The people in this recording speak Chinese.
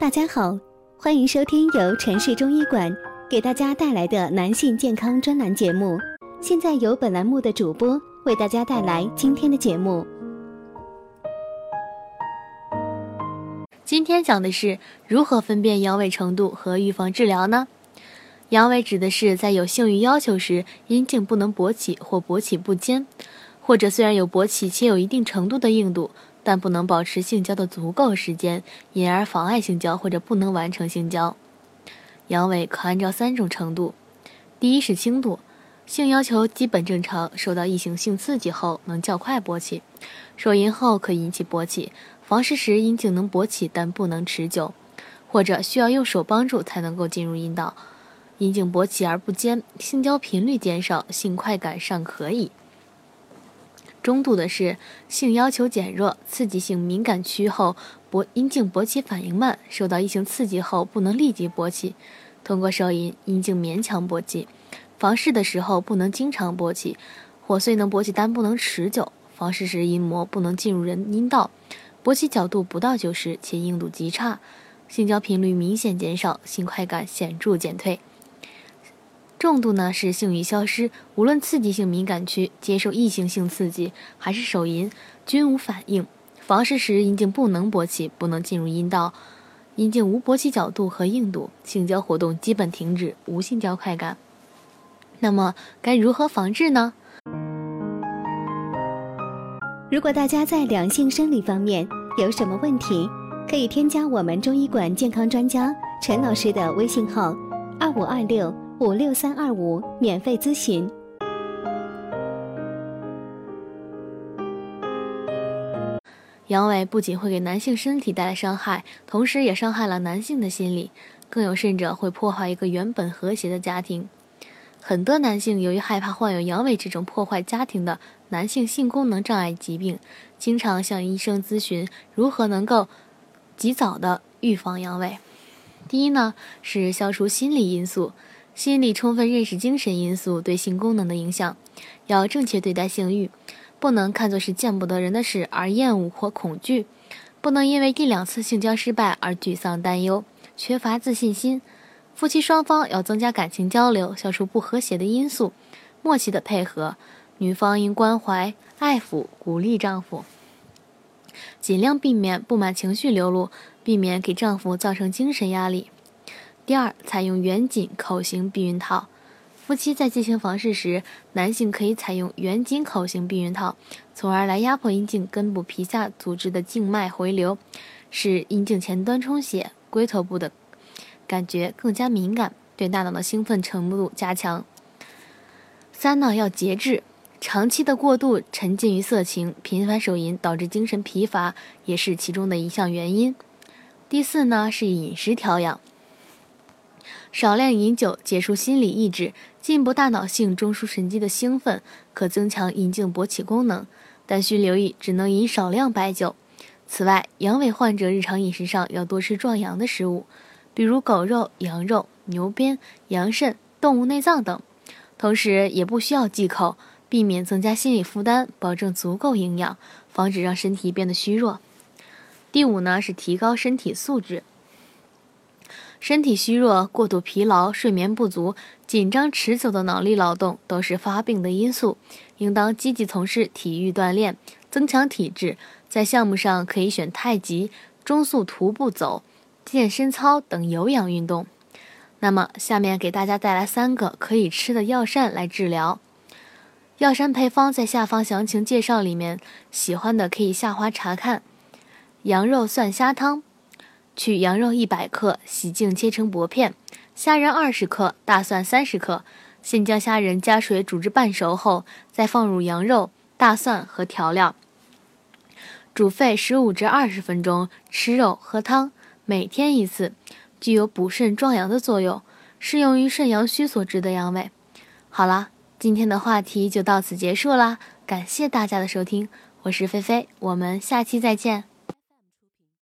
大家好，欢迎收听由城市中医馆给大家带来的男性健康专栏节目。现在由本栏目的主播为大家带来今天的节目。今天讲的是如何分辨阳痿程度和预防治疗呢？阳痿指的是在有性欲要求时，阴茎不能勃起或勃起不坚，或者虽然有勃起且有一定程度的硬度，但不能保持性交的足够时间，因而妨碍性交或者不能完成性交。阳痿可按照三种程度：第一是轻度，性要求基本正常，受到异性性刺激后能较快勃起，受淫后可引起勃起，房事时阴茎能勃起但不能持久，或者需要用手帮助才能够进入阴道。阴茎勃起而不坚，性交频率减少，性快感尚可以。中度的是性要求减弱，刺激性敏感区后勃阴茎勃起反应慢，受到异性刺激后不能立即勃起，通过受淫阴茎勉强勃起，房事的时候不能经常勃起，火虽能勃起但不能持久，房事时阴膜不能进入人阴道，勃起角度不到九十且硬度极差，性交频率明显减少，性快感显著减退。重度呢是性欲消失，无论刺激性敏感区接受异性性刺激还是手淫均无反应。房事时阴茎不能勃起，不能进入阴道，阴茎无勃起角度和硬度，性交活动基本停止，无性交快感。那么该如何防治呢？如果大家在两性生理方面有什么问题，可以添加我们中医馆健康专家陈老师的微信号：二五二六。五六三二五，免费咨询。阳痿不仅会给男性身体带来伤害，同时也伤害了男性的心理，更有甚者会破坏一个原本和谐的家庭。很多男性由于害怕患有阳痿这种破坏家庭的男性性功能障碍疾病，经常向医生咨询如何能够及早的预防阳痿。第一呢，是消除心理因素。心理充分认识精神因素对性功能的影响，要正确对待性欲，不能看作是见不得人的事而厌恶或恐惧，不能因为一两次性交失败而沮丧担忧，缺乏自信心。夫妻双方要增加感情交流，消除不和谐的因素，默契的配合。女方应关怀、爱抚、鼓励丈夫，尽量避免不满情绪流露，避免给丈夫造成精神压力。第二，采用圆紧口型避孕套。夫妻在进行房事时，男性可以采用圆紧口型避孕套，从而来压迫阴茎根部皮下组织的静脉回流，使阴茎前端充血，龟头部的感觉更加敏感，对大脑的兴奋程度加强。三呢，要节制，长期的过度沉浸于色情、频繁手淫，导致精神疲乏，也是其中的一项原因。第四呢，是饮食调养。少量饮酒，解除心理抑制，进一步大脑性中枢神经的兴奋，可增强阴茎勃起功能，但需留意只能饮少量白酒。此外，阳痿患者日常饮食上要多吃壮阳的食物，比如狗肉、羊肉、牛鞭、羊肾、动物内脏等。同时，也不需要忌口，避免增加心理负担，保证足够营养，防止让身体变得虚弱。第五呢，是提高身体素质。身体虚弱、过度疲劳、睡眠不足、紧张持久的脑力劳动都是发病的因素，应当积极从事体育锻炼，增强体质。在项目上可以选太极、中速徒步走、健身操等有氧运动。那么，下面给大家带来三个可以吃的药膳来治疗。药膳配方在下方详情介绍里面，喜欢的可以下滑查看。羊肉蒜虾汤。取羊肉一百克，洗净切成薄片；虾仁二十克，大蒜三十克。先将虾仁加水煮至半熟后，再放入羊肉、大蒜和调料，煮沸十五至二十分钟。吃肉喝汤，每天一次，具有补肾壮阳的作用，适用于肾阳虚所致的阳痿。好啦，今天的话题就到此结束啦，感谢大家的收听，我是菲菲，我们下期再见。